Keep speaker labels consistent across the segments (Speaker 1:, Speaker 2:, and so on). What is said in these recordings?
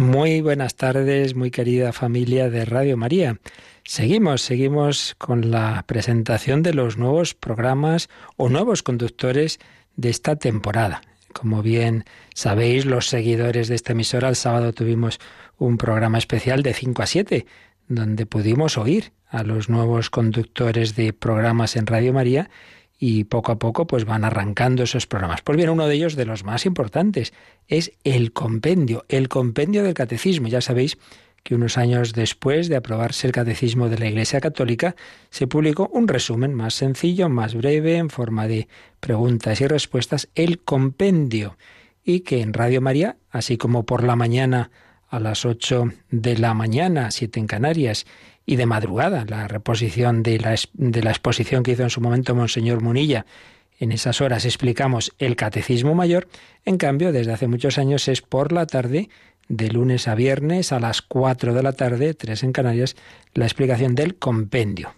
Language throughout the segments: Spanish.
Speaker 1: Muy buenas tardes, muy querida familia de Radio María. Seguimos, seguimos con la presentación de los nuevos programas o nuevos conductores de esta temporada. Como bien sabéis, los seguidores de esta emisora, el sábado tuvimos un programa especial de 5 a 7, donde pudimos oír a los nuevos conductores de programas en Radio María y poco a poco pues van arrancando esos programas. Pues bien, uno de ellos, de los más importantes, es el compendio, el compendio del catecismo. Ya sabéis que unos años después de aprobarse el catecismo de la Iglesia Católica, se publicó un resumen más sencillo, más breve, en forma de preguntas y respuestas, el compendio, y que en Radio María, así como por la mañana a las 8 de la mañana, 7 en Canarias, y de madrugada, la reposición de la, de la exposición que hizo en su momento Monseñor Munilla. En esas horas explicamos el Catecismo Mayor, en cambio, desde hace muchos años es por la tarde, de lunes a viernes a las 4 de la tarde, 3 en Canarias, la explicación del compendio.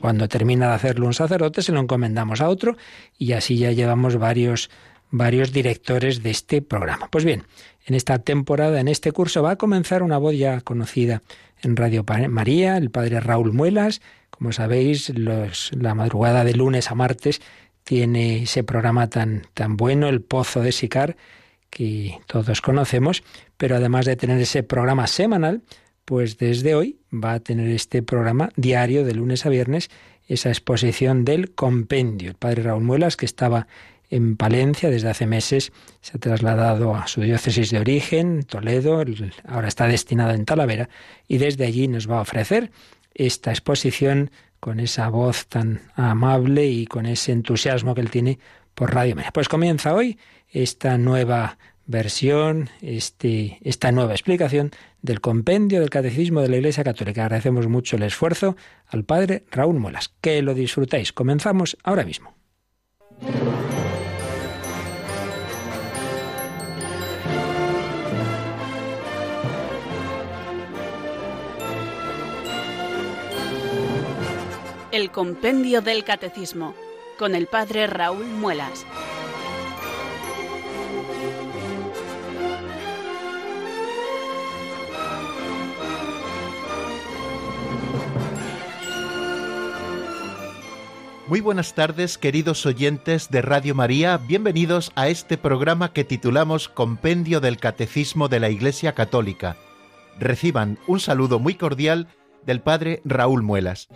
Speaker 1: Cuando termina de hacerlo un sacerdote, se lo encomendamos a otro y así ya llevamos varios, varios directores de este programa. Pues bien, en esta temporada, en este curso, va a comenzar una voz ya conocida en Radio María, el padre Raúl Muelas. Como sabéis, la madrugada de lunes a martes tiene ese programa tan, tan bueno, El Pozo de Sicar, que todos conocemos, pero además de tener ese programa semanal, pues desde hoy va a tener este programa diario de lunes a viernes, esa exposición del compendio. El padre Raúl Muelas, que estaba en Palencia desde hace meses, se ha trasladado a su diócesis de origen, Toledo, ahora está destinado en Talavera, y desde allí nos va a ofrecer esta exposición con esa voz tan amable y con ese entusiasmo que él tiene por Radio María. Pues comienza hoy esta nueva versión, este, esta nueva explicación del compendio del Catecismo de la Iglesia Católica. Agradecemos mucho el esfuerzo al Padre Raúl Muelas. Que lo disfrutéis. Comenzamos ahora mismo.
Speaker 2: El Compendio del Catecismo con el Padre Raúl Muelas.
Speaker 3: Muy buenas tardes, queridos oyentes de Radio María, bienvenidos a este programa que titulamos Compendio del Catecismo de la Iglesia Católica. Reciban un saludo muy cordial del Padre Raúl Muelas.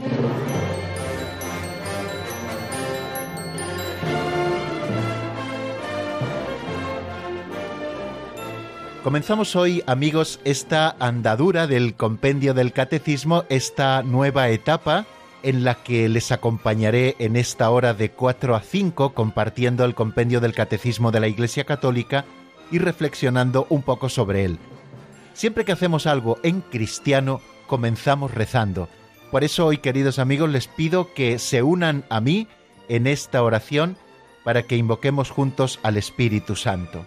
Speaker 3: Comenzamos hoy, amigos, esta andadura del compendio del catecismo, esta nueva etapa en la que les acompañaré en esta hora de 4 a 5 compartiendo el compendio del catecismo de la Iglesia Católica y reflexionando un poco sobre él. Siempre que hacemos algo en cristiano, comenzamos rezando. Por eso hoy, queridos amigos, les pido que se unan a mí en esta oración para que invoquemos juntos al Espíritu Santo.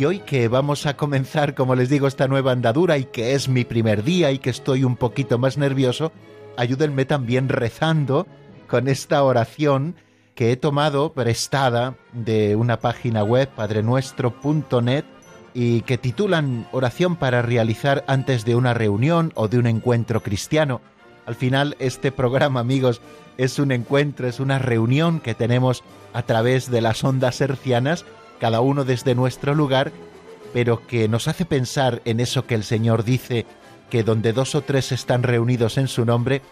Speaker 3: Y hoy que vamos a comenzar, como les digo, esta nueva andadura y que es mi primer día y que estoy un poquito más nervioso, ayúdenme también rezando con esta oración que he tomado prestada de una página web, padrenuestro.net, y que titulan Oración para realizar antes de una reunión o de un encuentro cristiano. Al final, este programa, amigos, es un encuentro, es una reunión que tenemos a través de las ondas hercianas cada uno desde nuestro lugar, pero que nos hace pensar en eso que el Señor dice, que donde dos o tres están reunidos en su nombre,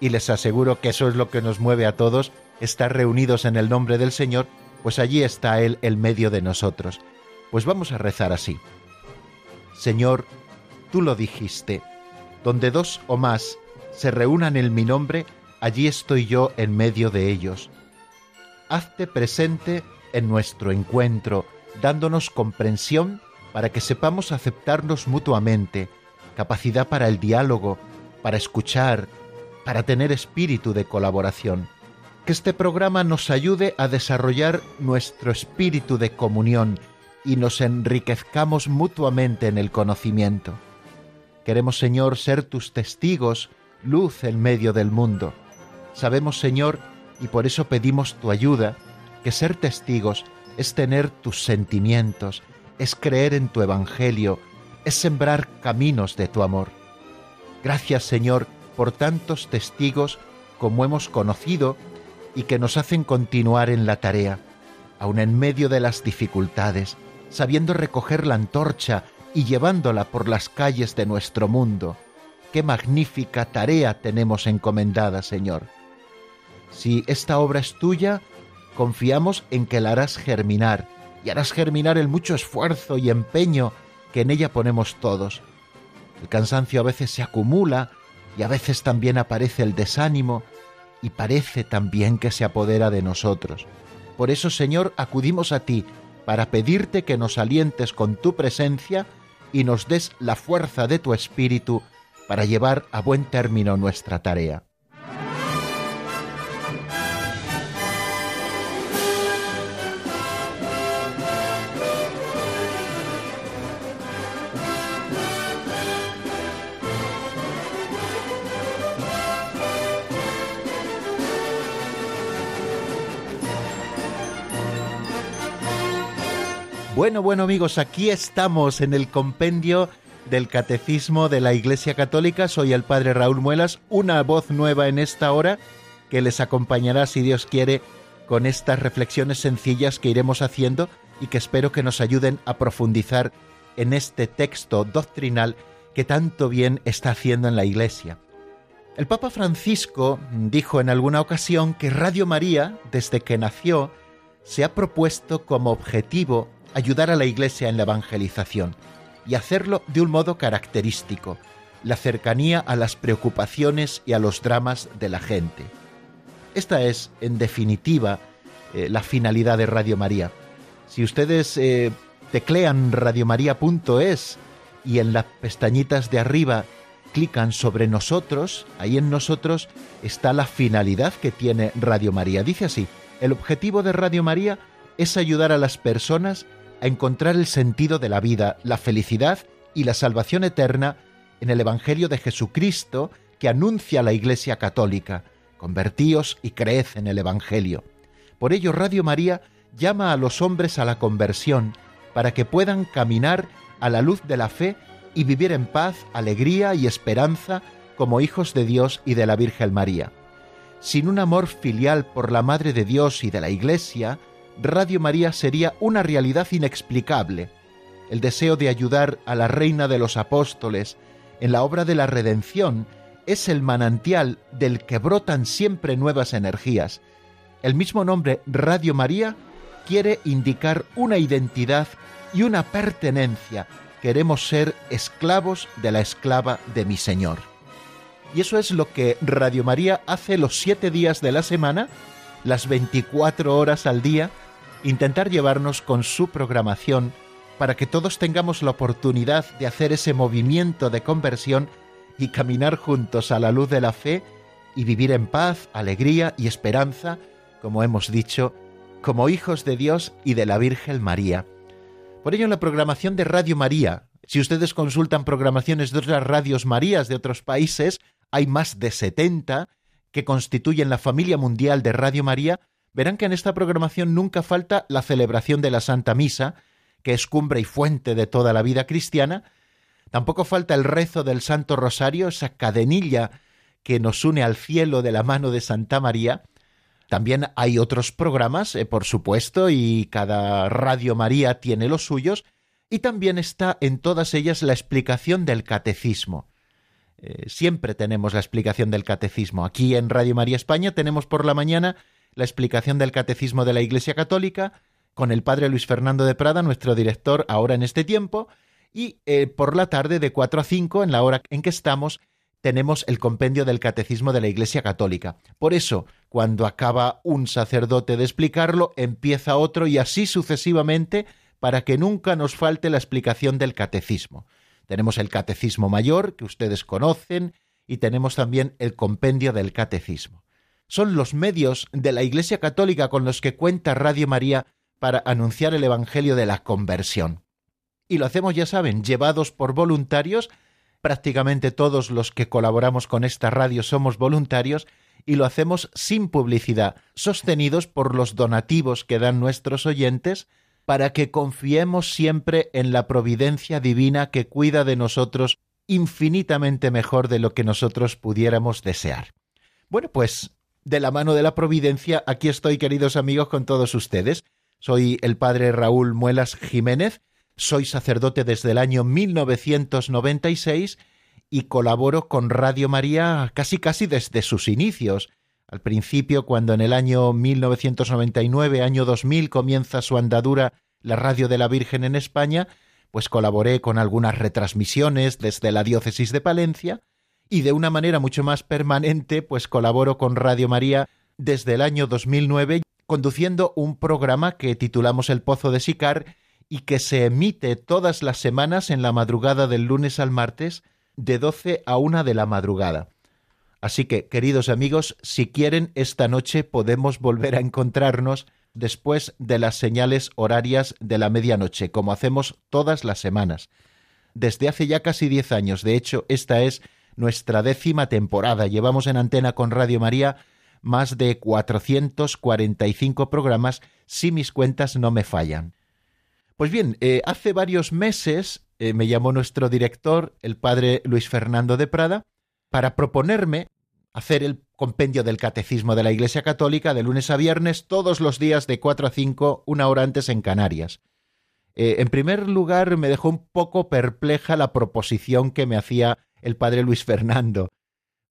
Speaker 3: y les aseguro que eso es lo que nos mueve a todos, estar reunidos en el nombre del Señor, pues allí está Él el medio de nosotros. Pues vamos a rezar así. Señor, tú lo dijiste, donde dos o más se reúnan en mi nombre, allí estoy yo en medio de ellos. Hazte presente en nuestro encuentro, dándonos comprensión para que sepamos aceptarnos mutuamente, capacidad para el diálogo, para escuchar, para tener espíritu de colaboración. Que este programa nos ayude a desarrollar nuestro espíritu de comunión y nos enriquezcamos mutuamente en el conocimiento. Queremos, Señor, ser tus testigos, luz en medio del mundo. Sabemos, Señor, y por eso pedimos tu ayuda, ser testigos es tener tus sentimientos, es creer en tu Evangelio, es sembrar caminos de tu amor. Gracias, Señor, por tantos testigos como hemos conocido y que nos hacen continuar en la tarea, aun en medio de las dificultades, sabiendo recoger la antorcha y llevándola por las calles de nuestro mundo. Qué magnífica tarea tenemos encomendada, Señor. Si esta obra es tuya, confiamos en que la harás germinar, y harás germinar el mucho esfuerzo y empeño que en ella ponemos todos. El cansancio a veces se acumula y a veces también aparece el desánimo y parece también que se apodera de nosotros. Por eso, Señor, acudimos a ti para pedirte que nos alientes con tu presencia y nos des la fuerza de tu espíritu para llevar a buen término nuestra tarea. Bueno, bueno amigos, aquí estamos en el compendio del Catecismo de la Iglesia Católica. Soy el Padre Raúl Muelas, una voz nueva en esta hora que les acompañará, si Dios quiere, con estas reflexiones sencillas que iremos haciendo y que espero que nos ayuden a profundizar en este texto doctrinal que tanto bien está haciendo en la Iglesia. El Papa Francisco dijo en alguna ocasión que Radio María, desde que nació, se ha propuesto como objetivo ayudar a la Iglesia en la evangelización y hacerlo de un modo característico, la cercanía a las preocupaciones y a los dramas de la gente. Esta es, en definitiva, eh, la finalidad de Radio María. Si ustedes eh, teclean radiomaria.es y en las pestañitas de arriba clican sobre nosotros, ahí en nosotros está la finalidad que tiene Radio María. Dice así, el objetivo de Radio María es ayudar a las personas a encontrar el sentido de la vida, la felicidad y la salvación eterna en el Evangelio de Jesucristo que anuncia la Iglesia Católica. Convertíos y creed en el Evangelio. Por ello Radio María llama a los hombres a la conversión para que puedan caminar a la luz de la fe y vivir en paz, alegría y esperanza como hijos de Dios y de la Virgen María. Sin un amor filial por la Madre de Dios y de la Iglesia, Radio María sería una realidad inexplicable. El deseo de ayudar a la Reina de los Apóstoles en la obra de la redención es el manantial del que brotan siempre nuevas energías. El mismo nombre Radio María quiere indicar una identidad y una pertenencia. Queremos ser esclavos de la esclava de mi Señor. Y eso es lo que Radio María hace los siete días de la semana, las 24 horas al día, intentar llevarnos con su programación para que todos tengamos la oportunidad de hacer ese movimiento de conversión y caminar juntos a la luz de la fe y vivir en paz, alegría y esperanza, como hemos dicho, como hijos de Dios y de la Virgen María. Por ello en la programación de Radio María, si ustedes consultan programaciones de otras radios Marías de otros países, hay más de 70 que constituyen la familia mundial de Radio María, verán que en esta programación nunca falta la celebración de la Santa Misa, que es cumbre y fuente de toda la vida cristiana, tampoco falta el rezo del Santo Rosario, esa cadenilla que nos une al cielo de la mano de Santa María. También hay otros programas, eh, por supuesto, y cada Radio María tiene los suyos, y también está en todas ellas la explicación del catecismo. Eh, siempre tenemos la explicación del catecismo. Aquí en Radio María España tenemos por la mañana la explicación del Catecismo de la Iglesia Católica con el padre Luis Fernando de Prada, nuestro director ahora en este tiempo, y eh, por la tarde de 4 a 5, en la hora en que estamos, tenemos el compendio del Catecismo de la Iglesia Católica. Por eso, cuando acaba un sacerdote de explicarlo, empieza otro y así sucesivamente para que nunca nos falte la explicación del catecismo. Tenemos el Catecismo Mayor, que ustedes conocen, y tenemos también el compendio del Catecismo. Son los medios de la Iglesia Católica con los que cuenta Radio María para anunciar el Evangelio de la conversión. Y lo hacemos, ya saben, llevados por voluntarios prácticamente todos los que colaboramos con esta radio somos voluntarios y lo hacemos sin publicidad, sostenidos por los donativos que dan nuestros oyentes, para que confiemos siempre en la providencia divina que cuida de nosotros infinitamente mejor de lo que nosotros pudiéramos desear. Bueno, pues de la mano de la providencia, aquí estoy, queridos amigos, con todos ustedes. Soy el padre Raúl Muelas Jiménez, soy sacerdote desde el año 1996 y colaboro con Radio María casi casi desde sus inicios. Al principio, cuando en el año 1999, año 2000, comienza su andadura la Radio de la Virgen en España, pues colaboré con algunas retransmisiones desde la diócesis de Palencia y de una manera mucho más permanente, pues colaboro con Radio María desde el año 2009 conduciendo un programa que titulamos El Pozo de Sicar y que se emite todas las semanas en la madrugada del lunes al martes de 12 a 1 de la madrugada. Así que, queridos amigos, si quieren, esta noche podemos volver a encontrarnos después de las señales horarias de la medianoche, como hacemos todas las semanas. Desde hace ya casi diez años, de hecho, esta es nuestra décima temporada. Llevamos en antena con Radio María más de 445 programas, si mis cuentas no me fallan. Pues bien, eh, hace varios meses eh, me llamó nuestro director, el padre Luis Fernando de Prada, para proponerme hacer el compendio del Catecismo de la Iglesia Católica de lunes a viernes todos los días de 4 a 5, una hora antes en Canarias. Eh, en primer lugar, me dejó un poco perpleja la proposición que me hacía el padre Luis Fernando,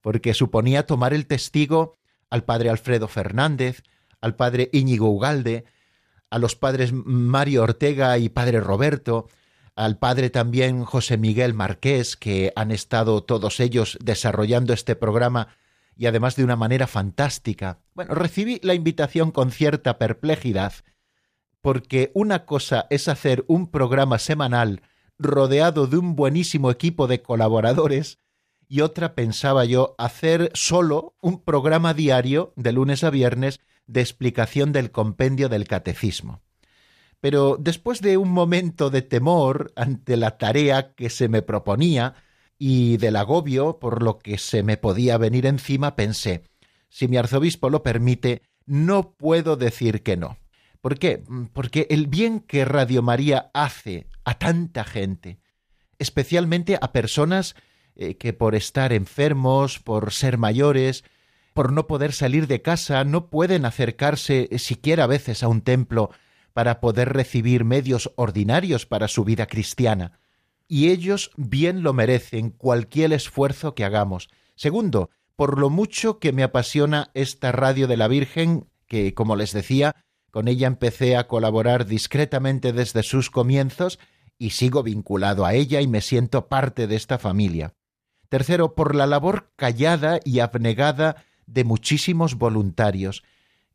Speaker 3: porque suponía tomar el testigo al padre Alfredo Fernández, al padre Íñigo Ugalde, a los padres Mario Ortega y padre Roberto, al padre también José Miguel Marqués, que han estado todos ellos desarrollando este programa y además de una manera fantástica. Bueno, recibí la invitación con cierta perplejidad, porque una cosa es hacer un programa semanal rodeado de un buenísimo equipo de colaboradores, y otra pensaba yo hacer solo un programa diario de lunes a viernes de explicación del compendio del catecismo. Pero después de un momento de temor ante la tarea que se me proponía y del agobio por lo que se me podía venir encima, pensé, si mi arzobispo lo permite, no puedo decir que no. ¿Por qué? Porque el bien que Radio María hace a tanta gente, especialmente a personas eh, que por estar enfermos, por ser mayores, por no poder salir de casa, no pueden acercarse siquiera a veces a un templo para poder recibir medios ordinarios para su vida cristiana. Y ellos bien lo merecen cualquier esfuerzo que hagamos. Segundo, por lo mucho que me apasiona esta radio de la Virgen, que, como les decía, con ella empecé a colaborar discretamente desde sus comienzos y sigo vinculado a ella y me siento parte de esta familia. Tercero, por la labor callada y abnegada de muchísimos voluntarios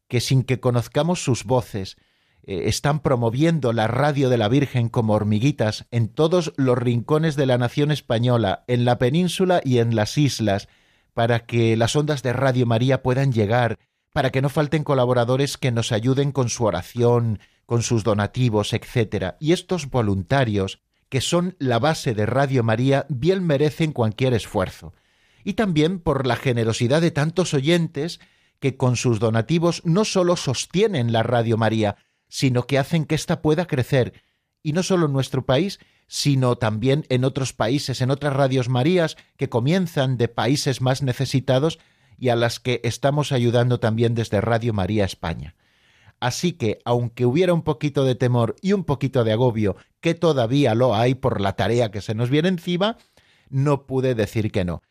Speaker 3: que sin que conozcamos sus voces eh, están promoviendo la radio de la Virgen como hormiguitas en todos los rincones de la nación española, en la península y en las islas, para que las ondas de Radio María puedan llegar, para que no falten colaboradores que nos ayuden con su oración, con sus donativos, etc. Y estos voluntarios, que son la base de Radio María, bien merecen cualquier esfuerzo y también por la generosidad de tantos oyentes que con sus donativos no solo sostienen la Radio María, sino que hacen que ésta pueda crecer, y no solo en nuestro país, sino también en otros países, en otras radios Marías que comienzan de países más necesitados y a las que estamos ayudando también desde Radio María España. Así que, aunque hubiera un poquito de temor y un poquito de agobio, que todavía lo hay por la tarea que se nos viene encima, no pude decir que no.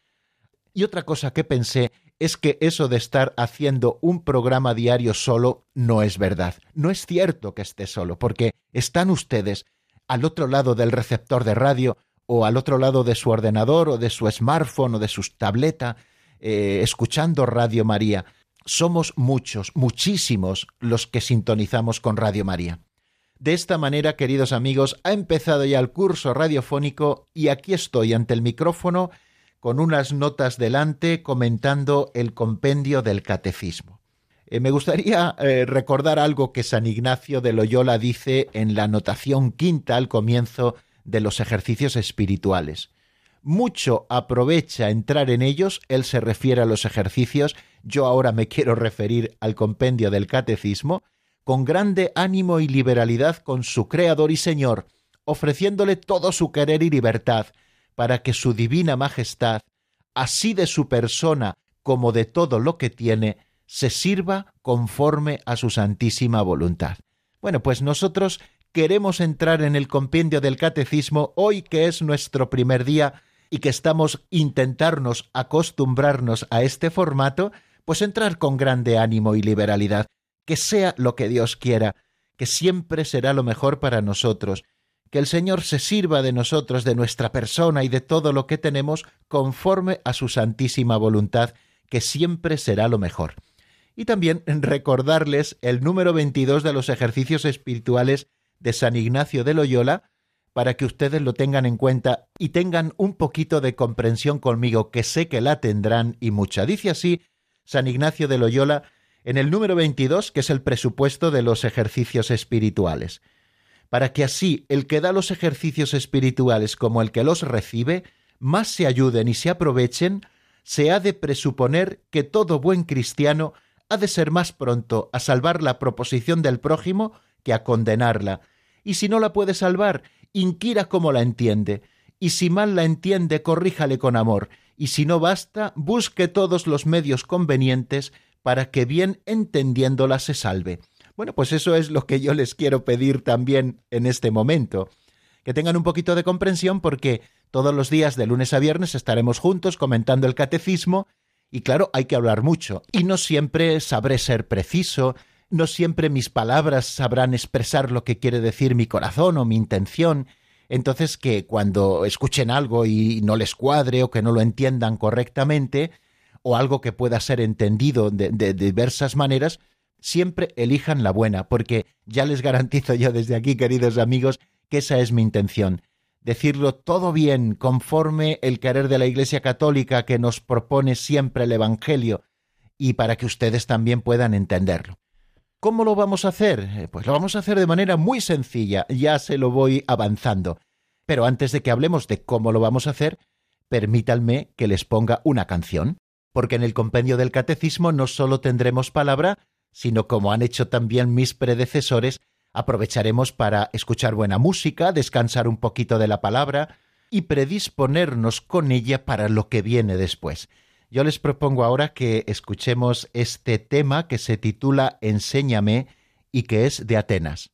Speaker 3: Y otra cosa que pensé es que eso de estar haciendo un programa diario solo no es verdad. No es cierto que esté solo, porque están ustedes al otro lado del receptor de radio o al otro lado de su ordenador o de su smartphone o de su tableta, eh, escuchando Radio María. Somos muchos, muchísimos los que sintonizamos con Radio María. De esta manera, queridos amigos, ha empezado ya el curso radiofónico y aquí estoy ante el micrófono con unas notas delante comentando el compendio del catecismo. Eh, me gustaría eh, recordar algo que San Ignacio de Loyola dice en la anotación quinta al comienzo de los ejercicios espirituales. Mucho aprovecha entrar en ellos, él se refiere a los ejercicios, yo ahora me quiero referir al compendio del catecismo, con grande ánimo y liberalidad con su Creador y Señor, ofreciéndole todo su querer y libertad, para que su divina majestad, así de su persona como de todo lo que tiene, se sirva conforme a su santísima voluntad. Bueno, pues nosotros queremos entrar en el compendio del catecismo hoy que es nuestro primer día y que estamos intentarnos acostumbrarnos a este formato, pues entrar con grande ánimo y liberalidad, que sea lo que Dios quiera, que siempre será lo mejor para nosotros, que el Señor se sirva de nosotros, de nuestra persona y de todo lo que tenemos, conforme a su santísima voluntad, que siempre será lo mejor. Y también recordarles el número 22 de los ejercicios espirituales de San Ignacio de Loyola, para que ustedes lo tengan en cuenta y tengan un poquito de comprensión conmigo, que sé que la tendrán y mucha. Dice así San Ignacio de Loyola en el número 22, que es el presupuesto de los ejercicios espirituales, para que así el que da los ejercicios espirituales como el que los recibe, más se ayuden y se aprovechen, se ha de presuponer que todo buen cristiano ha de ser más pronto a salvar la proposición del prójimo que a condenarla, y si no la puede salvar, inquira cómo la entiende, y si mal la entiende, corríjale con amor, y si no basta, busque todos los medios convenientes para que bien entendiéndola se salve. Bueno, pues eso es lo que yo les quiero pedir también en este momento. Que tengan un poquito de comprensión porque todos los días de lunes a viernes estaremos juntos comentando el catecismo y claro, hay que hablar mucho y no siempre sabré ser preciso, no siempre mis palabras sabrán expresar lo que quiere decir mi corazón o mi intención, entonces que cuando escuchen algo y no les cuadre o que no lo entiendan correctamente, o algo que pueda ser entendido de, diversas maneras, siempre elijan la buena, porque ya les garantizo yo desde aquí, queridos amigos, que esa es mi intención. Decirlo todo bien, conforme el querer de la Iglesia Católica que nos propone siempre el Evangelio, y para que ustedes también puedan entenderlo. ¿Cómo lo vamos a hacer? Eh, pues lo vamos a hacer de manera muy sencilla, ya se lo voy avanzando. Pero antes de que hablemos de cómo lo vamos a hacer, permítanme que les ponga una canción, porque en el compendio del catecismo no solo tendremos palabra, sino como han hecho también mis predecesores, aprovecharemos para escuchar buena música, descansar un poquito de la palabra y predisponernos con ella para lo que viene después. Yo les propongo ahora que escuchemos este tema que se titula Enséñame y que es de Atenas.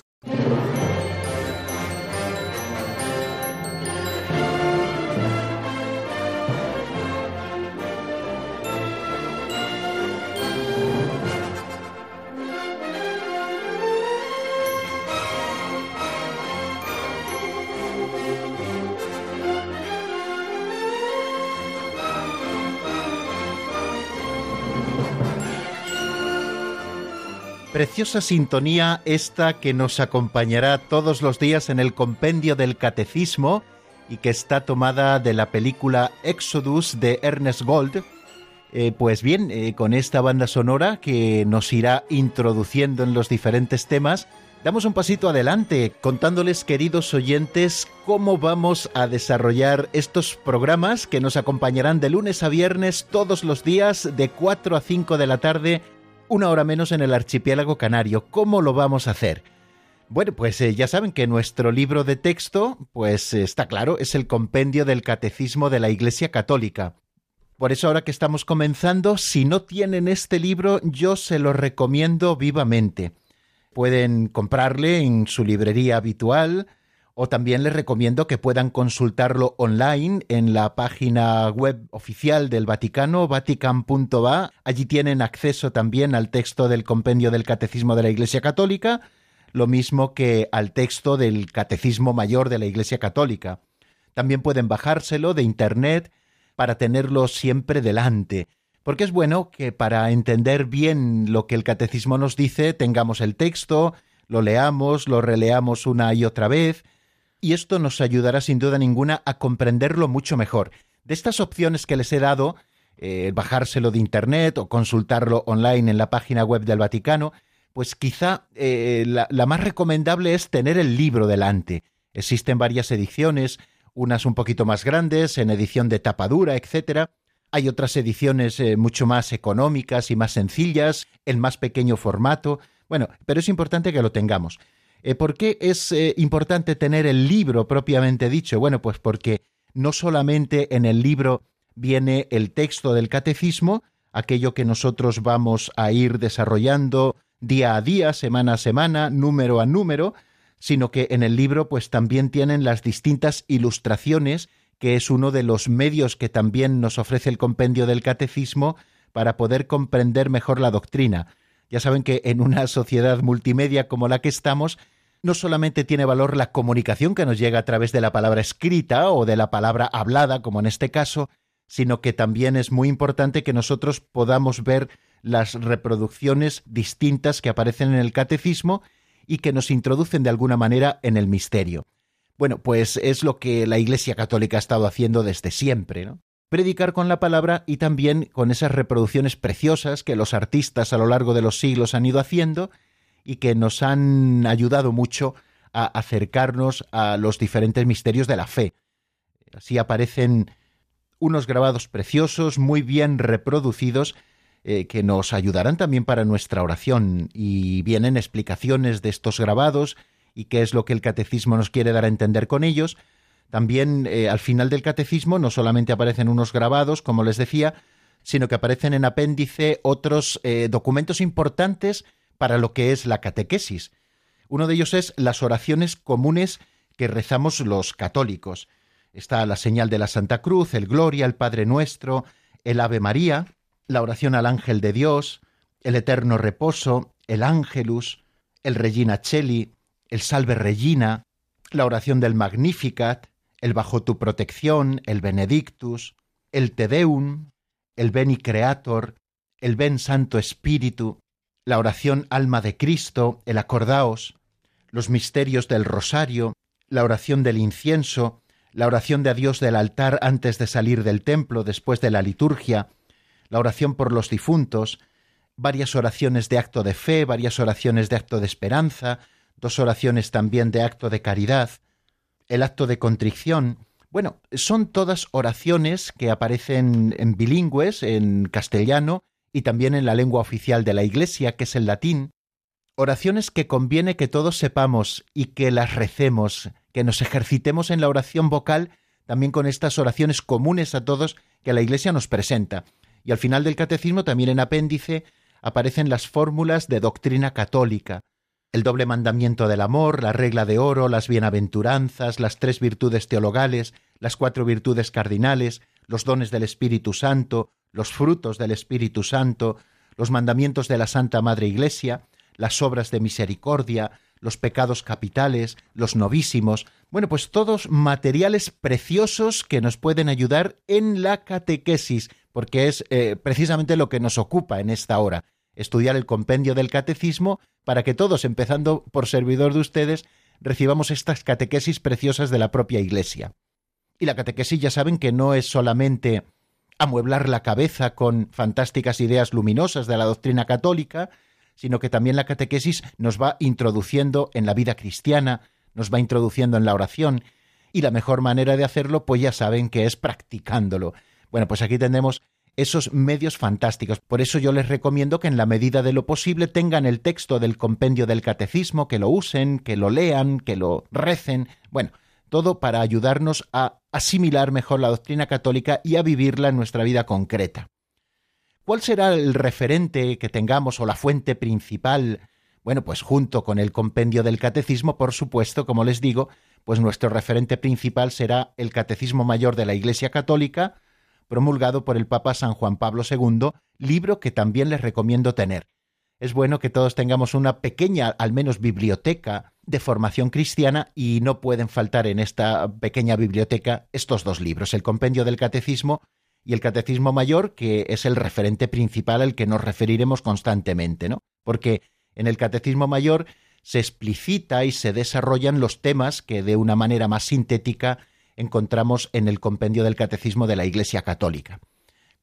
Speaker 3: Preciosa sintonía esta que nos acompañará todos los días en el compendio del Catecismo y que está tomada de la película Exodus de Ernest Gold. Eh, pues bien, eh, con esta banda sonora que nos irá introduciendo en los diferentes temas, damos un pasito adelante contándoles, queridos oyentes, cómo vamos a desarrollar estos programas que nos acompañarán de lunes a viernes todos los días de 4 a 5 de la tarde una hora menos en el archipiélago canario. ¿Cómo lo vamos a hacer? Bueno, pues eh, ya saben que nuestro libro de texto, pues eh, está claro, es el compendio del Catecismo de la Iglesia Católica. Por eso ahora que estamos comenzando, si no tienen este libro, yo se lo recomiendo vivamente. Pueden comprarle en su librería habitual, o también les recomiendo que puedan consultarlo online en la página web oficial del Vaticano, vatican.va. Allí tienen acceso también al texto del compendio del Catecismo de la Iglesia Católica, lo mismo que al texto del Catecismo Mayor de la Iglesia Católica. También pueden bajárselo de Internet para tenerlo siempre delante, porque es bueno que para entender bien lo que el Catecismo nos dice tengamos el texto, lo leamos, lo releamos una y otra vez, y esto nos ayudará sin duda ninguna a comprenderlo mucho mejor. De estas opciones que les he dado, eh, bajárselo de Internet o consultarlo online en la página web del Vaticano, pues quizá eh, la, más recomendable es tener el libro delante. Existen varias ediciones, unas un poquito más grandes, en edición de tapadura, etc. Hay otras ediciones eh, mucho más económicas y más sencillas, en más pequeño formato. Bueno, pero es importante que lo tengamos. Eh, ¿Por qué es eh, importante tener el libro propiamente dicho? Bueno, pues porque no solamente en el libro viene el texto del catecismo, aquello que nosotros vamos a ir desarrollando día a día, semana a semana, número a número, sino que en el libro pues también tienen las distintas ilustraciones, que es uno de los medios que también nos ofrece el compendio del catecismo para poder comprender mejor la doctrina. Ya saben que en una sociedad multimedia como la que estamos, no solamente tiene valor la comunicación que nos llega a través de la palabra escrita o de la palabra hablada, como en este caso, sino que también es muy importante que nosotros podamos ver las reproducciones distintas que aparecen en el catecismo y que nos introducen de alguna manera en el misterio. Bueno, pues es lo que la Iglesia Católica ha estado haciendo desde siempre, ¿no? Predicar con la palabra y también con esas reproducciones preciosas que los artistas a lo largo de los siglos han ido haciendo y que nos han ayudado mucho a acercarnos a los diferentes misterios de la fe. Así aparecen unos grabados preciosos, muy bien reproducidos, eh, que nos ayudarán también para nuestra oración y vienen explicaciones de estos grabados y qué es lo que el catecismo nos quiere dar a entender con ellos. También eh, al final del catecismo no solamente aparecen unos grabados, como les decía, sino que aparecen en apéndice otros eh, documentos importantes para lo que es la catequesis. Uno de ellos es las oraciones comunes que rezamos los católicos. Está la señal de la Santa Cruz, el Gloria, el Padre Nuestro, el Ave María, la oración al ángel de Dios, el eterno reposo, el ángelus, el Regina Cheli, el Salve Regina, la oración del Magnificat, el Bajo tu protección, el Benedictus, el Te Deum, el Beni Creator, el Ven Santo Espíritu, la oración Alma de Cristo, el Acordaos, los misterios del Rosario, la oración del incienso, la oración de adiós del altar antes de salir del templo después de la liturgia, la oración por los difuntos, varias oraciones de acto de fe, varias oraciones de acto de esperanza, dos oraciones también de acto de caridad, el acto de contrición. Bueno, son todas oraciones que aparecen en bilingües, en castellano y también en la lengua oficial de la Iglesia, que es el latín. Oraciones que conviene que todos sepamos y que las recemos, que nos ejercitemos en la oración vocal, también con estas oraciones comunes a todos que la Iglesia nos presenta. Y al final del catecismo, también en apéndice, aparecen las fórmulas de doctrina católica, el doble mandamiento del amor, la regla de oro, las bienaventuranzas, las tres virtudes teologales, las cuatro virtudes cardinales, los dones del Espíritu Santo, los frutos del Espíritu Santo, los mandamientos de la Santa Madre Iglesia, las obras de misericordia, los pecados capitales, los novísimos, bueno, pues todos materiales preciosos que nos pueden ayudar en la catequesis, porque es eh, precisamente lo que nos ocupa en esta hora, estudiar el compendio del catecismo para que todos, empezando por servidor de ustedes, recibamos estas catequesis preciosas de la propia Iglesia. Y la catequesis ya saben que no es solamente amueblar la cabeza con fantásticas ideas luminosas de la doctrina católica, sino que también la catequesis nos va introduciendo en la vida cristiana, nos va introduciendo en la oración, y la mejor manera de hacerlo, pues ya saben que es practicándolo. Bueno, pues aquí tenemos esos medios fantásticos. Por eso yo les recomiendo que en la medida de lo posible tengan el texto del compendio del catecismo, que lo usen, que lo lean, que lo recen. Bueno, todo para ayudarnos a asimilar mejor la doctrina católica y a vivirla en nuestra vida concreta. ¿Cuál será el referente que tengamos o la fuente principal? Bueno, pues junto con el compendio del catecismo, por supuesto, como les digo, pues nuestro referente principal será el Catecismo Mayor de la Iglesia Católica, promulgado por el Papa San Juan Pablo II, libro que también les recomiendo tener. Es bueno que todos tengamos una pequeña, al menos, biblioteca de formación cristiana y no pueden faltar en esta pequeña biblioteca estos dos libros, el Compendio del Catecismo y el Catecismo Mayor, que es el referente principal al que nos referiremos constantemente, ¿no? Porque en el Catecismo Mayor se explicita y se desarrollan los temas que de una manera más sintética encontramos en el compendio del Catecismo de la Iglesia Católica.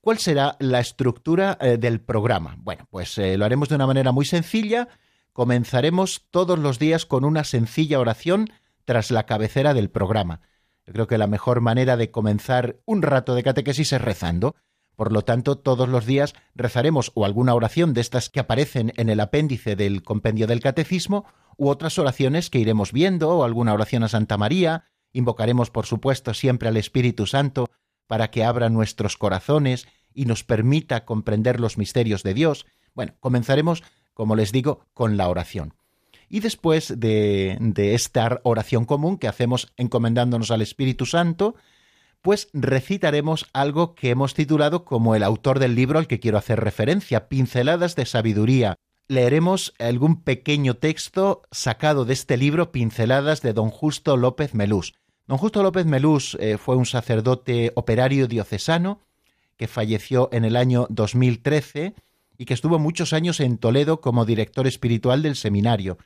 Speaker 3: ¿Cuál será la estructura eh, del programa? Bueno, pues eh, lo haremos de una manera muy sencilla. Comenzaremos todos los días con una sencilla oración tras la cabecera del programa. Yo creo que la mejor manera de comenzar un rato de catequesis es rezando. Por lo tanto, todos los días rezaremos o alguna oración de estas que aparecen en el apéndice del compendio del catecismo, u otras oraciones que iremos viendo, o alguna oración a Santa María, Invocaremos, por supuesto, siempre al Espíritu Santo para que abra nuestros corazones y nos permita comprender los misterios de Dios. Bueno, comenzaremos, como les digo, con la oración. Y después de, de esta oración común que hacemos encomendándonos al Espíritu Santo, pues recitaremos algo que hemos titulado como el autor del libro al que quiero hacer referencia, Pinceladas de Sabiduría. Leeremos algún pequeño texto sacado de este libro, Pinceladas de don Justo López Melús. Don Justo López Melús eh, fue un sacerdote operario diocesano que falleció en el año 2013 y que estuvo muchos años en Toledo como director espiritual del seminario.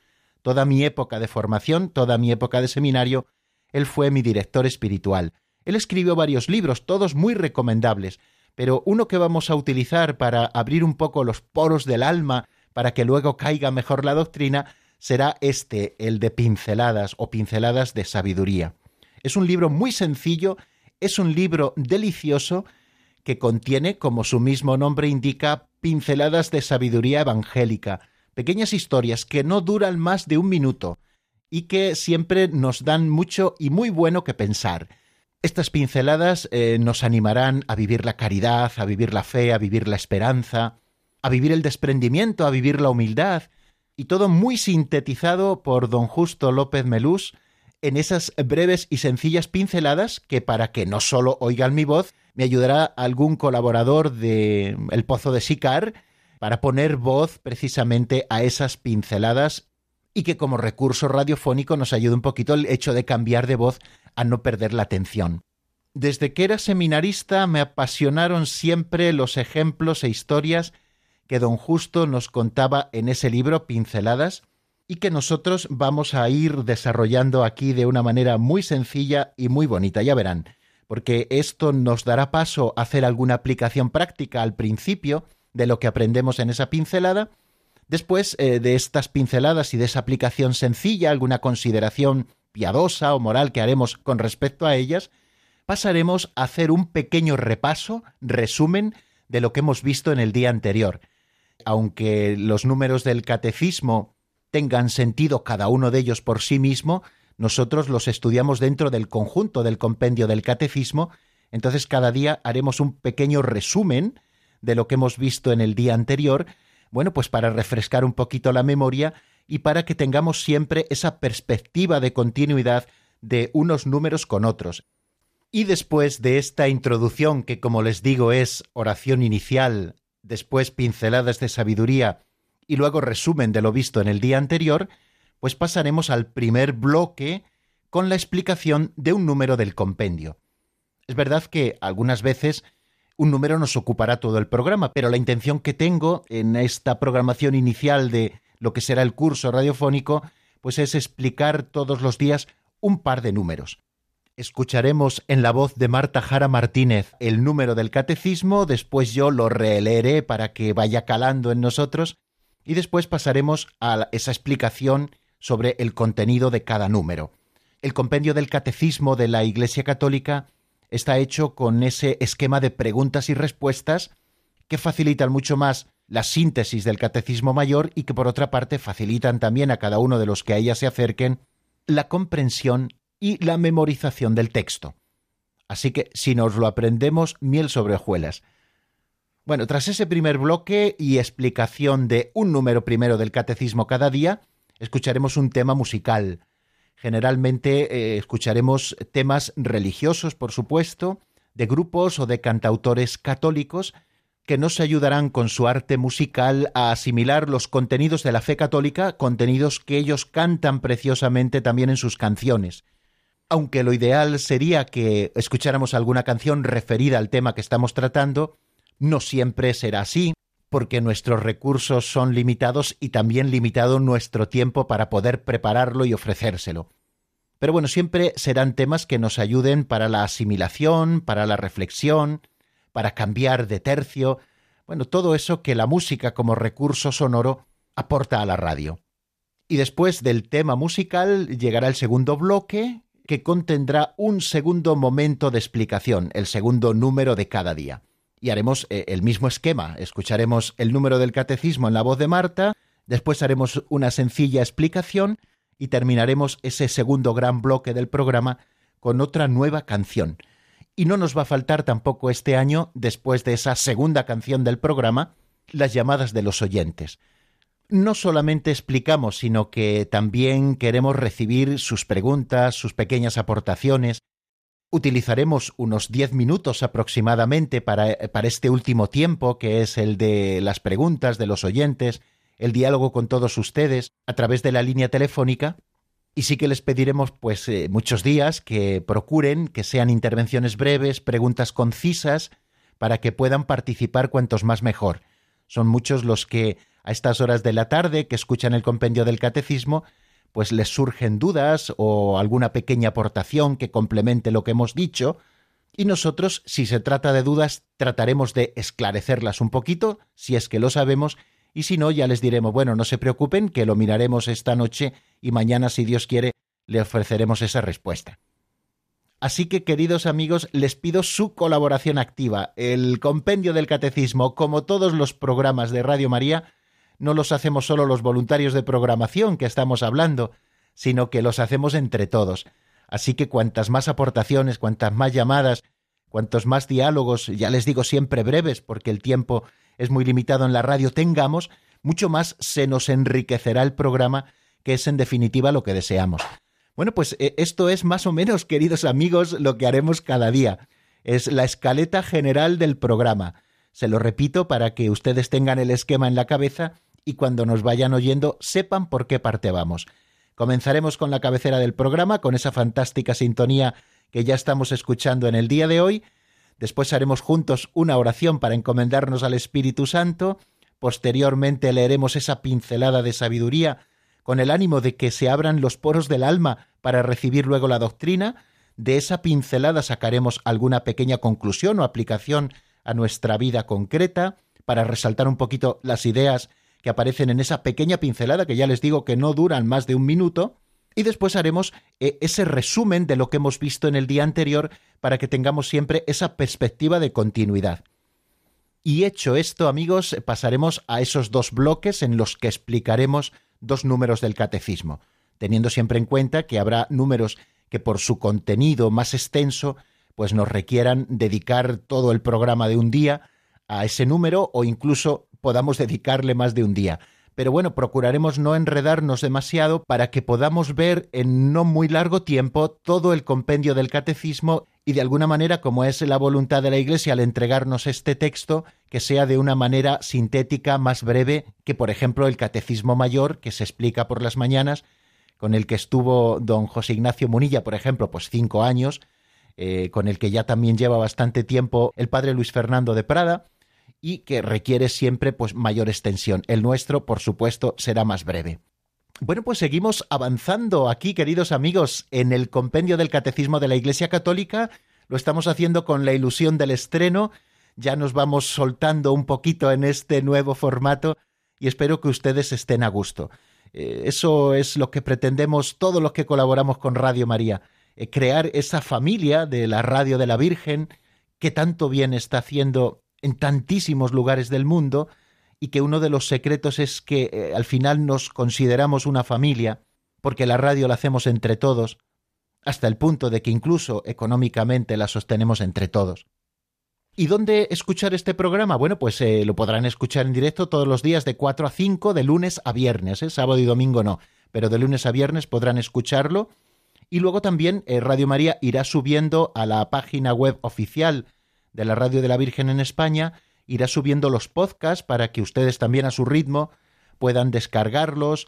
Speaker 3: Toda mi época de formación, toda mi época de seminario, él fue mi director espiritual. Él escribió varios libros, todos muy recomendables, pero uno que vamos a utilizar para abrir un poco los poros del alma, para que luego caiga mejor la doctrina, será este, el de pinceladas o pinceladas de sabiduría. Es un libro muy sencillo, es un libro delicioso que contiene, como su mismo nombre indica, pinceladas de sabiduría evangélica, pequeñas historias que no duran más de un minuto y que siempre nos dan mucho y muy bueno que pensar. Estas pinceladas eh, nos animarán a vivir la caridad, a vivir la fe, a vivir la esperanza, a vivir el desprendimiento, a vivir la humildad, y todo muy sintetizado por don Justo López Melús en esas breves y sencillas pinceladas que para que no solo oigan mi voz, me ayudará algún colaborador de El Pozo de Sicar para poner voz precisamente a esas pinceladas y que como recurso radiofónico nos ayude un poquito el hecho de cambiar de voz a no perder la atención. Desde que era seminarista me apasionaron siempre los ejemplos e historias que don Justo nos contaba en ese libro Pinceladas y que nosotros vamos a ir desarrollando aquí de una manera muy sencilla y muy bonita, ya verán, porque esto nos dará paso a hacer alguna aplicación práctica al principio de lo que aprendemos en esa pincelada. Después eh, de estas pinceladas y de esa aplicación sencilla, alguna consideración piadosa o moral que haremos con respecto a ellas, pasaremos a hacer un pequeño repaso, resumen, de lo que hemos visto en el día anterior. Aunque los números del catecismo tengan sentido cada uno de ellos por sí mismo, nosotros los estudiamos dentro del conjunto del compendio del catecismo, entonces cada día haremos un pequeño resumen de lo que hemos visto en el día anterior, bueno, pues para refrescar un poquito la memoria y para que tengamos siempre esa perspectiva de continuidad de unos números con otros. Y después de esta introducción, que como les digo es oración inicial, después pinceladas de sabiduría y luego resumen de lo visto en el día anterior, pues pasaremos al primer bloque con la explicación de un número del compendio. Es verdad que algunas veces un número nos ocupará todo el programa, pero la intención que tengo en esta programación inicial de lo que será el curso radiofónico, pues es explicar todos los días un par de números. Escucharemos en la voz de Marta Jara Martínez el número del catecismo, después yo lo releeré para que vaya calando en nosotros y después pasaremos a esa explicación sobre el contenido de cada número. El compendio del catecismo de la Iglesia Católica está hecho con ese esquema de preguntas y respuestas que facilitan mucho más la síntesis del catecismo mayor y que por otra parte facilitan también a cada uno de los que a ella se acerquen la comprensión y la memorización del texto. Así que si nos lo aprendemos, miel sobre hojuelas. Bueno, tras ese primer bloque y explicación de un número primero del catecismo cada día, escucharemos un tema musical. Generalmente eh, escucharemos temas religiosos, por supuesto, de grupos o de cantautores católicos, que nos ayudarán con su arte musical a asimilar los contenidos de la fe católica, contenidos que ellos cantan preciosamente también en sus canciones. Aunque lo ideal sería que escucháramos alguna canción referida al tema que estamos tratando, no siempre será así, porque nuestros recursos son limitados y también limitado nuestro tiempo para poder prepararlo y ofrecérselo. Pero bueno, siempre serán temas que nos ayuden para la asimilación, para la reflexión, para cambiar de tercio, bueno, todo eso que la música como recurso sonoro aporta a la radio. Y después del tema musical llegará el segundo bloque, que contendrá un segundo momento de explicación, el segundo número de cada día. Y haremos eh, el mismo esquema. Escucharemos el número del catecismo en la voz de Marta, después haremos una sencilla explicación y terminaremos ese segundo gran bloque del programa con otra nueva canción y no nos va a faltar tampoco este año, después de esa segunda canción del programa, las llamadas de los oyentes. No solamente explicamos, sino que también queremos recibir sus preguntas, sus pequeñas aportaciones. Utilizaremos unos diez minutos aproximadamente para, para, este último tiempo, que es el de las preguntas de los oyentes, el diálogo con todos ustedes a través de la línea telefónica. Y sí que les pediremos, pues, eh, muchos días que procuren que sean intervenciones breves, preguntas concisas, para que puedan participar cuantos más mejor. Son muchos los que a estas horas de la tarde que escuchan el compendio del catecismo, pues les surgen dudas o alguna pequeña aportación que complemente lo que hemos dicho, y nosotros, si se trata de dudas, trataremos de esclarecerlas un poquito, si es que lo sabemos, y si no, ya les diremos, bueno, no se preocupen, que lo miraremos esta noche y mañana, si Dios quiere, le ofreceremos esa respuesta. Así que, queridos amigos, les pido su colaboración activa. El compendio del catecismo, como todos los programas de Radio María, no los hacemos solo los voluntarios de programación que estamos hablando, sino que los hacemos entre todos. Así que cuantas más aportaciones, cuantas más llamadas, cuantos más diálogos, ya les digo siempre breves, porque el tiempo es muy limitado en la radio, tengamos, mucho más se nos enriquecerá el programa, que es en definitiva lo que deseamos. Bueno, pues eh, esto es más o menos, queridos amigos, lo que haremos cada día. Es la escaleta general del programa. Se lo repito para que ustedes tengan el esquema en la cabeza y cuando nos vayan oyendo sepan por qué parte vamos. Comenzaremos con la cabecera del programa, con esa fantástica sintonía que ya estamos escuchando en el día de hoy. Después haremos juntos una oración para encomendarnos al Espíritu Santo. Posteriormente leeremos esa pincelada de sabiduría con el ánimo de que se abran los poros del alma para recibir luego la doctrina, de esa pincelada sacaremos alguna pequeña conclusión o aplicación a nuestra vida concreta, para resaltar un poquito las ideas que aparecen en esa pequeña pincelada, que ya les digo que no duran más de un minuto, y después haremos eh, ese resumen de lo que hemos visto en el día anterior para que tengamos siempre esa perspectiva de continuidad. Y hecho esto, amigos, pasaremos a esos dos bloques en los que explicaremos dos números del catecismo, teniendo siempre en cuenta que habrá números que por su contenido más extenso pues nos requieran dedicar todo el programa de un día a ese número o incluso podamos dedicarle más de un día. Pero bueno, procuraremos no enredarnos demasiado para que podamos ver en no muy largo tiempo todo el compendio del catecismo y de alguna manera, como es la voluntad de la Iglesia al entregarnos este texto, que sea de una manera sintética más breve que, por ejemplo, el Catecismo Mayor, que se explica por las mañanas, con el que estuvo don José Ignacio Munilla, por ejemplo, pues cinco años, eh, con el que ya también lleva bastante tiempo el padre Luis Fernando de Prada, y que requiere siempre pues mayor extensión. El nuestro, por supuesto, será más breve. Bueno, pues seguimos avanzando aquí, queridos amigos, en el compendio del Catecismo de la Iglesia Católica. Lo estamos haciendo con la ilusión del estreno. Ya nos vamos soltando un poquito en este nuevo formato y espero que ustedes estén a gusto. Eh, eso es lo que pretendemos todos los que colaboramos con Radio María, eh, crear esa familia de la Radio de la Virgen que tanto bien está haciendo en tantísimos lugares del mundo y que uno de los secretos es que eh, al final nos consideramos una familia, porque la radio la hacemos entre todos, hasta el punto de que incluso económicamente la sostenemos entre todos. ¿Y dónde escuchar este programa? Bueno, pues eh, lo podrán escuchar en directo todos los días de 4 a 5, de lunes a viernes, ¿eh? sábado y domingo no, pero de lunes a viernes podrán escucharlo. Y luego también Radio María irá subiendo a la página web oficial de la Radio de la Virgen en España irá subiendo los podcasts para que ustedes también a su ritmo puedan descargarlos,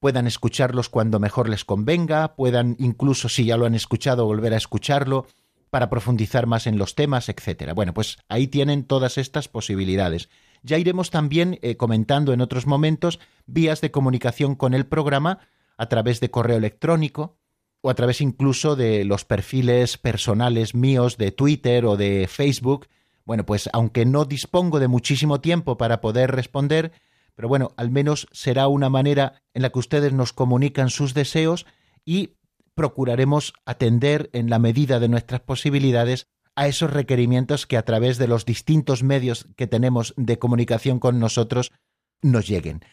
Speaker 3: puedan escucharlos cuando mejor les convenga, puedan incluso si ya lo han escuchado volver a escucharlo para profundizar más en los temas, etcétera. Bueno, pues ahí tienen todas estas posibilidades. Ya iremos también eh, comentando en otros momentos vías de comunicación con el programa a través de correo electrónico o a través incluso de los perfiles personales míos de Twitter o de Facebook bueno, pues aunque no dispongo de muchísimo tiempo para poder responder, pero bueno, al menos será una manera en la que ustedes nos comunican sus deseos y procuraremos atender en la medida de nuestras posibilidades a esos requerimientos que a través de los distintos medios que tenemos de comunicación con nosotros nos lleguen.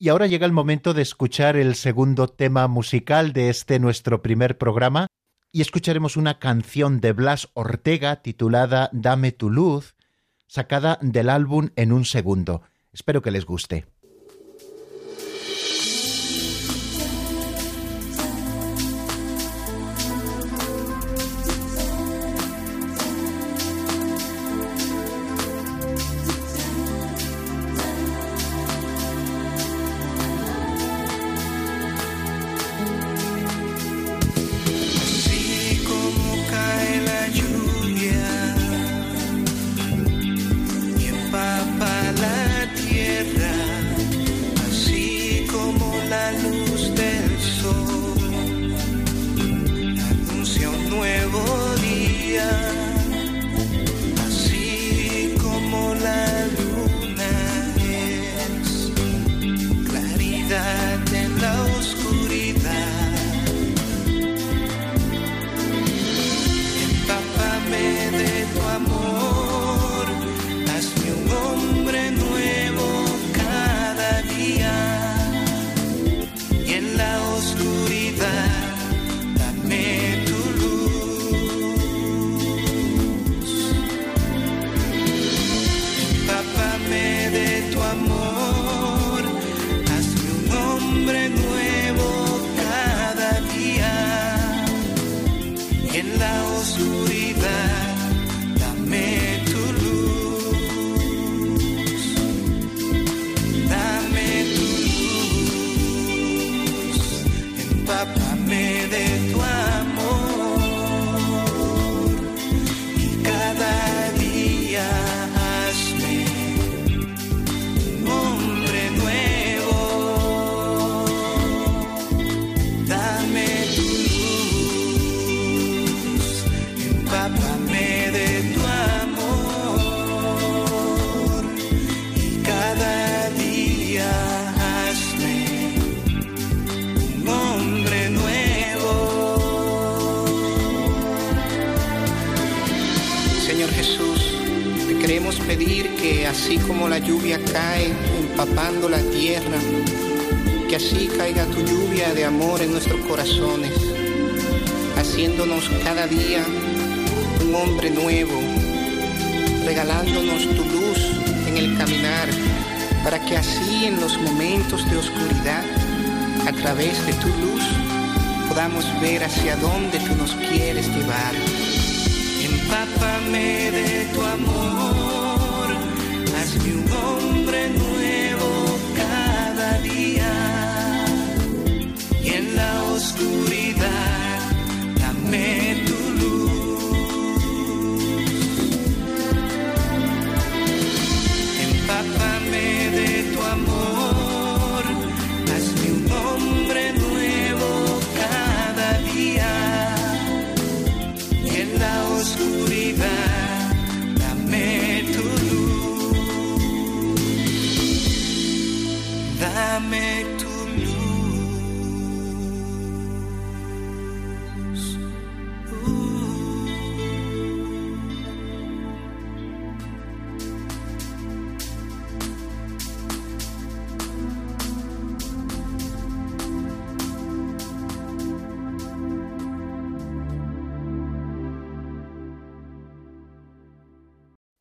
Speaker 3: Y ahora llega el momento de escuchar el segundo tema musical de este nuestro primer programa, y escucharemos una canción de Blas Ortega titulada Dame tu luz, sacada del álbum En un segundo. Espero que les guste.
Speaker 4: side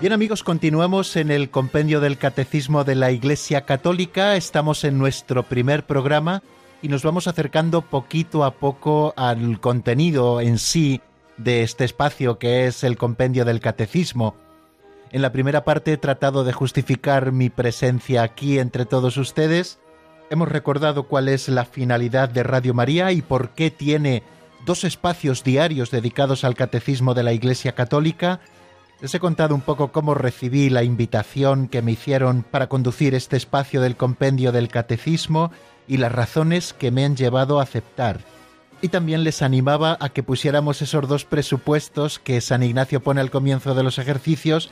Speaker 3: Bien amigos, continuamos en el compendio del Catecismo de la Iglesia Católica. Estamos en nuestro primer programa y nos vamos acercando poquito a poco al contenido en sí de este espacio que es el compendio del Catecismo. En la primera parte he tratado de justificar mi presencia aquí entre todos ustedes. Hemos recordado cuál es la finalidad de Radio María y por qué tiene dos espacios diarios dedicados al Catecismo de la Iglesia Católica les he contado un poco cómo recibí la invitación que me hicieron para conducir este espacio del compendio del catecismo y las razones que me han llevado a aceptar. Y también les animaba a que pusiéramos esos dos presupuestos que San Ignacio pone al comienzo de los ejercicios.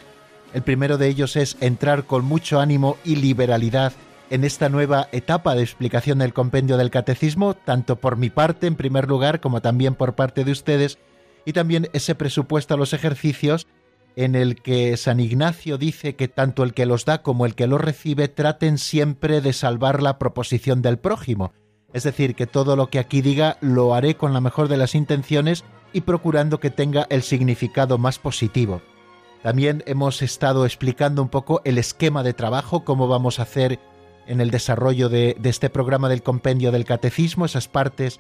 Speaker 3: El primero de ellos es entrar con mucho ánimo y liberalidad en esta nueva etapa de explicación del compendio del catecismo, tanto por mi parte en primer lugar como también por parte de ustedes, y también ese presupuesto a los ejercicios en el que San Ignacio dice que tanto el que los da como el que los recibe traten siempre de salvar la proposición del prójimo. Es decir, que todo lo que aquí diga lo haré con la mejor de las intenciones y procurando que tenga el significado más positivo. También hemos estado explicando un poco el esquema de trabajo, cómo vamos a hacer en el desarrollo de, este programa del compendio del catecismo, esas partes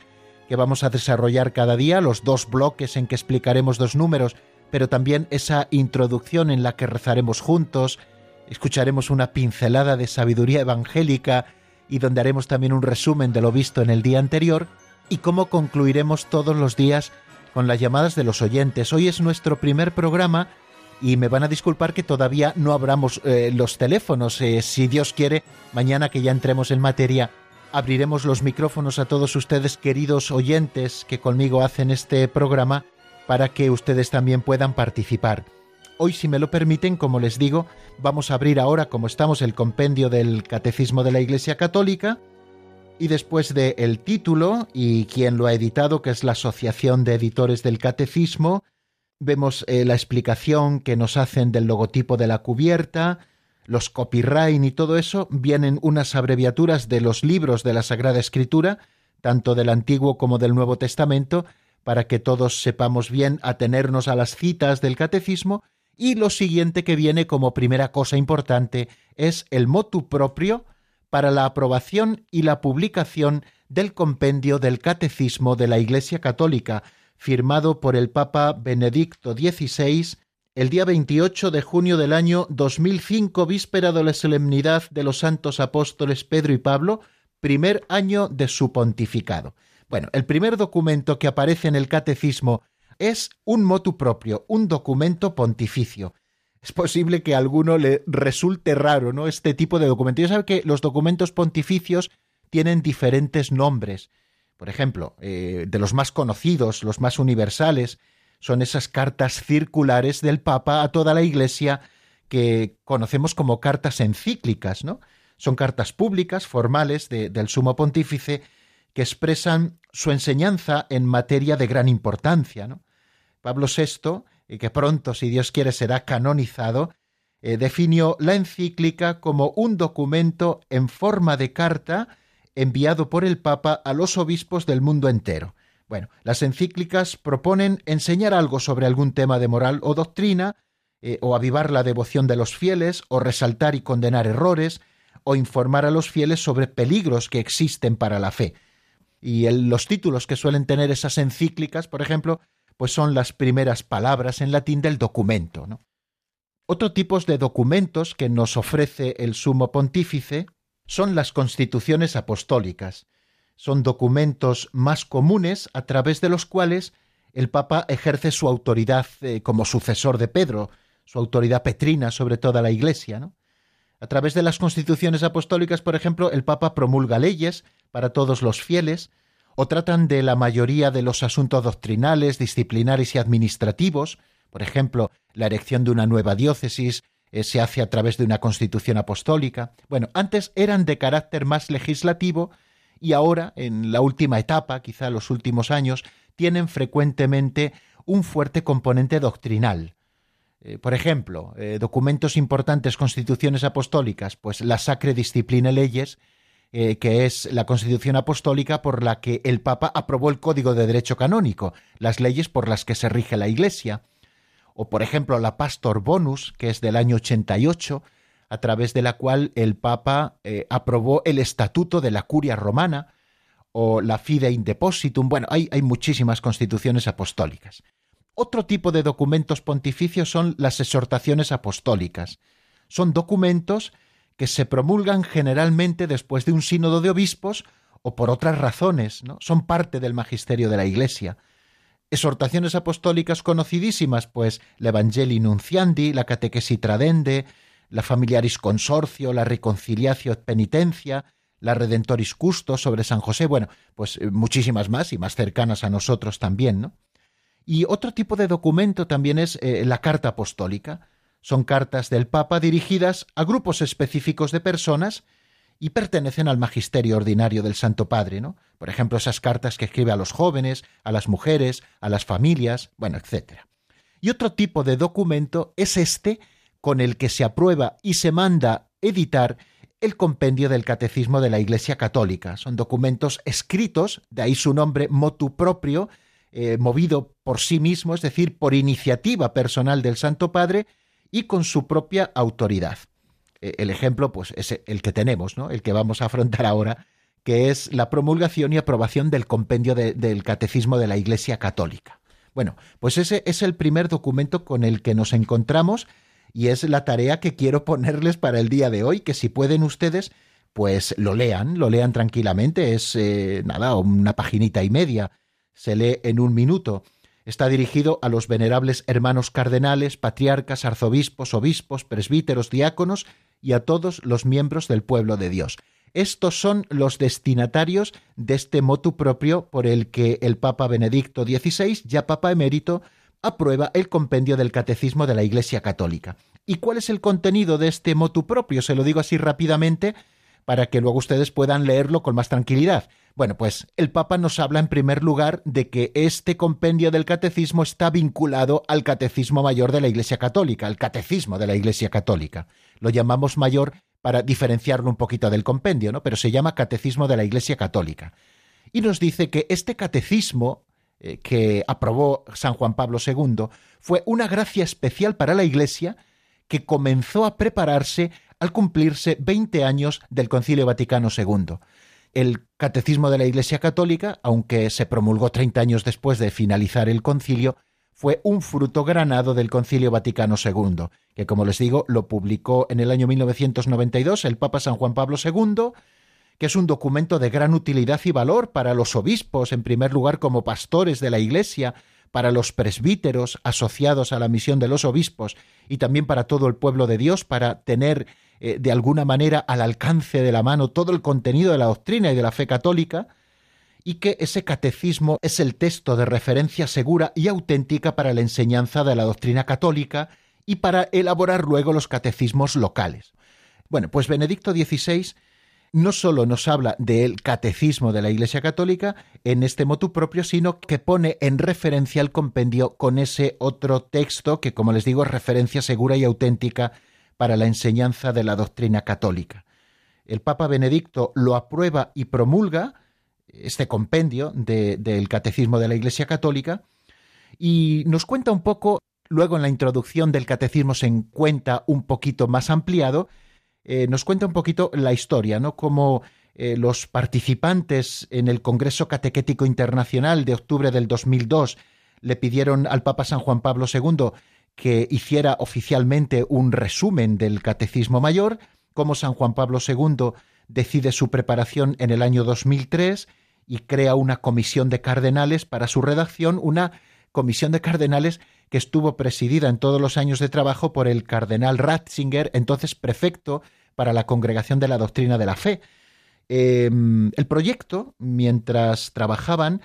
Speaker 3: que vamos a desarrollar cada día, los dos bloques en que explicaremos dos números pero también esa introducción en la que rezaremos juntos, escucharemos una pincelada de sabiduría evangélica y donde haremos también un resumen de lo visto en el día anterior, y cómo concluiremos todos los días con las llamadas de los oyentes. Hoy es nuestro primer programa y me van a disculpar que todavía no abramos eh, los teléfonos. Eh, si Dios quiere, mañana que ya entremos en materia, abriremos los micrófonos a todos ustedes, queridos oyentes que conmigo hacen este programa, para que ustedes también puedan participar. Hoy, si me lo permiten, como les digo, vamos a abrir ahora, como estamos, el compendio del Catecismo de la Iglesia Católica Y después del el título y quien lo ha editado, que es la Asociación de Editores del Catecismo, vemos eh, la explicación que nos hacen del logotipo de la cubierta, los copyright y todo eso, vienen unas abreviaturas de los libros de la Sagrada Escritura, tanto del Antiguo como del Nuevo Testamento, para que todos sepamos bien atenernos a las citas del catecismo, y lo siguiente que viene como primera cosa importante es el motu propio para la aprobación y la publicación del compendio del Catecismo de la Iglesia Católica, firmado por el Papa Benedicto XVI el día 28 de junio del año 2005, víspera de la solemnidad de los santos apóstoles Pedro y Pablo, primer año de su pontificado. Bueno, el primer documento que aparece en el catecismo es un motu propio, un documento pontificio. Es posible que a alguno le resulte raro, ¿no? Este tipo de documento. Ya sabe que los documentos pontificios tienen diferentes nombres. Por ejemplo, eh, de los más conocidos, los más universales, son esas cartas circulares del Papa a toda la Iglesia que conocemos como cartas encíclicas, ¿no? Son cartas públicas, formales, del Sumo Pontífice, que expresan su enseñanza en materia de gran importancia. ¿no? Pablo VI, que pronto, si Dios quiere, será canonizado, eh, definió la encíclica como un documento en forma de carta enviado por el Papa a los obispos del mundo entero. Bueno, las encíclicas proponen enseñar algo sobre algún tema de moral o doctrina, eh, o avivar la devoción de los fieles, o resaltar y condenar errores, o informar a los fieles sobre peligros que existen para la fe. Y los títulos que suelen tener esas encíclicas, por ejemplo, pues son las primeras palabras en latín del documento. Otro tipo de documentos que nos ofrece el sumo pontífice son las constituciones apostólicas, son documentos más comunes a través de los cuales el Papa ejerce su autoridad eh, como sucesor de Pedro, su autoridad petrina sobre toda la Iglesia. A través de las constituciones apostólicas, por ejemplo, el Papa promulga leyes para todos los fieles, o tratan de la mayoría de los asuntos doctrinales, disciplinares y administrativos, por ejemplo, la erección de una nueva diócesis eh, se hace a través de una constitución apostólica. Bueno, antes eran de carácter más legislativo y ahora, en la última etapa, quizá los últimos años, tienen frecuentemente un fuerte componente doctrinal. Eh, por ejemplo, eh, documentos importantes, constituciones apostólicas, pues la Sacre Disciplina Leyes, eh, que es la constitución apostólica por la que el Papa aprobó el Código de Derecho Canónico, las leyes por las que se rige la Iglesia. O, por ejemplo, la Pastor Bonus, que es del año 88, a través de la cual el Papa eh, aprobó el Estatuto de la Curia Romana o la Fide in Depositum. Bueno, hay, hay muchísimas constituciones apostólicas. Otro tipo de documentos pontificios son las exhortaciones apostólicas. Son documentos que se promulgan generalmente después de un sínodo de obispos o por otras razones, ¿no? Son parte del magisterio de la Iglesia. Exhortaciones apostólicas conocidísimas, pues la Evangelii Nunciandi, la Catequesi Tradende, la Familiaris Consorcio, la Reconciliatio et Penitencia, la Redentoris Custo sobre San José, bueno, pues eh, muchísimas más y más cercanas a nosotros también, ¿no? Y otro tipo de documento también es eh, la Carta Apostólica. Son cartas del Papa dirigidas a grupos específicos de personas y pertenecen al magisterio ordinario del Santo Padre, ¿no? Por ejemplo, esas cartas que escribe a los jóvenes, a las mujeres, a las familias, bueno, etc. Y otro tipo de documento es este con el que se aprueba y se manda editar el compendio del Catecismo de la Iglesia Católica. Son documentos escritos, de ahí su nombre motu propio, eh, movido por sí mismo, es decir, por iniciativa personal del Santo Padre y con su propia autoridad. Eh, el ejemplo, pues, es el que tenemos, ¿no? El que vamos a afrontar ahora, que es la promulgación y aprobación del compendio del Catecismo de la Iglesia Católica. Bueno, pues ese es el primer documento con el que nos encontramos y es la tarea que quiero ponerles para el día de hoy, que si pueden ustedes, pues lo lean, lo lean tranquilamente, es eh, nada, una paginita y media, se lee en un minuto. Está dirigido a los venerables hermanos cardenales, patriarcas, arzobispos, obispos, presbíteros, diáconos y a todos los miembros del pueblo de Dios. Estos son los destinatarios de este motu propio por el que el Papa Benedicto XVI, ya Papa emérito, aprueba el compendio del Catecismo de la Iglesia Católica. ¿Y cuál es el contenido de este motu propio? Se lo digo así rápidamente, para que luego ustedes puedan leerlo con más tranquilidad. Bueno, pues el Papa nos habla en primer lugar de que este compendio del catecismo está vinculado al catecismo mayor de la Iglesia Católica, al catecismo de la Iglesia Católica. Lo llamamos mayor para diferenciarlo un poquito del compendio, ¿no? Pero se llama catecismo de la Iglesia Católica. Y nos dice que este catecismo eh, que aprobó San Juan Pablo II fue una gracia especial para la Iglesia que comenzó a prepararse al cumplirse 20 años del Concilio Vaticano II. El Catecismo de la Iglesia Católica, aunque se promulgó 30 años después de finalizar el concilio, fue un fruto granado del Concilio Vaticano II, que como les digo lo publicó en el año 1992 el Papa San Juan Pablo II, que es un documento de gran utilidad y valor para los obispos, en primer lugar como pastores de la Iglesia, para los presbíteros asociados a la misión de los obispos y también para todo el pueblo de Dios, para tener eh, de alguna manera al alcance de la mano todo el contenido de la doctrina y de la fe católica, y que ese catecismo es el texto de referencia segura y auténtica para la enseñanza de la doctrina católica y para elaborar luego los catecismos locales. Bueno, pues Benedicto XVI no solo nos habla del catecismo de la Iglesia Católica en este motu propio, sino que pone en referencia el compendio con ese otro texto que, como les digo, es referencia segura y auténtica para la enseñanza de la doctrina católica. El Papa Benedicto lo aprueba y promulga, este compendio del Catecismo de la Iglesia Católica, y nos cuenta un poco, luego en la introducción del Catecismo se encuentra un poquito más ampliado, eh, nos cuenta un poquito la historia, ¿no? Como eh, los participantes en el Congreso Catequético Internacional de octubre del 2002 le pidieron al Papa San Juan Pablo II que hiciera oficialmente un resumen del Catecismo Mayor, como San Juan Pablo II decide su preparación en el año 2003 y crea una comisión de cardenales para su redacción, una comisión de cardenales que estuvo presidida en todos los años de trabajo por el cardenal Ratzinger, entonces prefecto para la Congregación de la Doctrina de la Fe. Em, el proyecto, mientras trabajaban,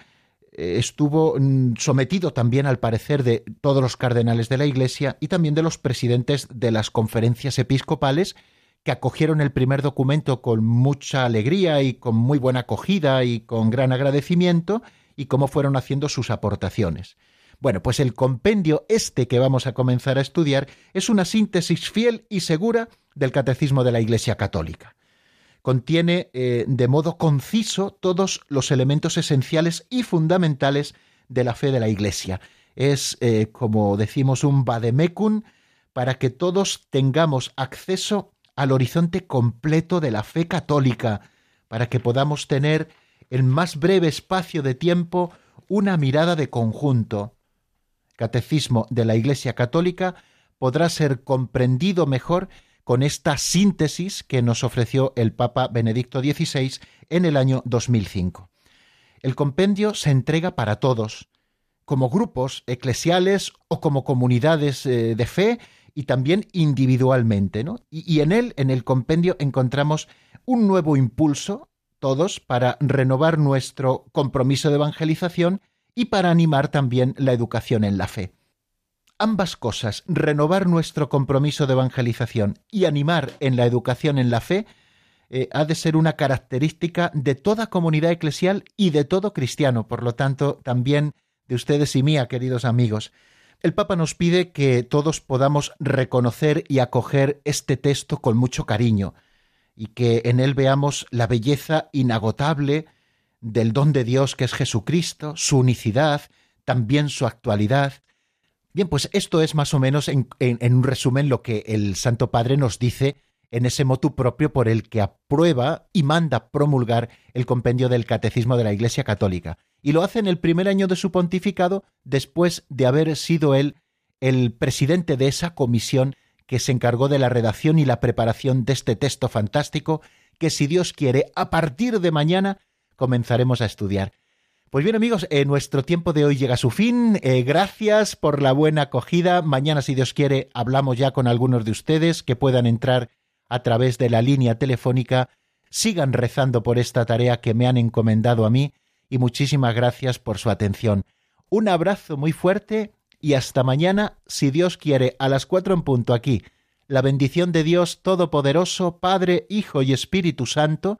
Speaker 3: eh, estuvo mm, sometido también al parecer de todos los cardenales de la Iglesia y también de los presidentes de las conferencias episcopales que acogieron el primer documento con mucha alegría y con muy buena acogida y con gran agradecimiento y cómo fueron haciendo sus aportaciones. Bueno, pues el compendio este que vamos a comenzar a estudiar es una síntesis fiel y segura del Catecismo de la Iglesia Católica. Contiene eh, de modo conciso todos los elementos esenciales y fundamentales de la fe de la Iglesia. Es, eh, como decimos, un vademecum para que todos tengamos acceso al horizonte completo de la fe católica, para que podamos tener en más breve espacio de tiempo una mirada de conjunto, Catecismo de la Iglesia Católica podrá ser comprendido mejor con esta síntesis que nos ofreció el Papa Benedicto XVI en el año 2005. El compendio se entrega para todos, como grupos eclesiales o como comunidades eh, de fe y también individualmente. y en él, en el compendio, encontramos un nuevo impulso, todos, para renovar nuestro compromiso de evangelización y para animar también la educación en la fe. Ambas cosas, renovar nuestro compromiso de evangelización y animar en la educación en la fe, eh, ha de ser una característica de toda comunidad eclesial y de todo cristiano, por lo tanto, también de ustedes y mía, queridos amigos. El Papa nos pide que todos podamos reconocer y acoger este texto con mucho cariño, y que en él veamos la belleza inagotable del don de Dios que es Jesucristo, su unicidad, también su actualidad. Bien, pues esto es más o menos en, un resumen lo que el Santo Padre nos dice en ese motu propio por el que aprueba y manda promulgar el compendio del Catecismo de la Iglesia Católica. Y lo hace en el primer año de su pontificado, después de haber sido él el presidente de esa comisión que se encargó de la redacción y la preparación de este texto fantástico que, si Dios quiere, a partir de mañana comenzaremos a estudiar. Pues bien amigos, eh, nuestro tiempo de hoy llega a su fin. Eh, gracias por la buena acogida. Mañana, si Dios quiere, hablamos ya con algunos de ustedes que puedan entrar a través de la línea telefónica. Sigan rezando por esta tarea que me han encomendado a mí y muchísimas gracias por su atención. Un abrazo muy fuerte y hasta mañana, si Dios quiere, a las cuatro en punto aquí, la bendición de Dios Todopoderoso, Padre, Hijo y Espíritu Santo,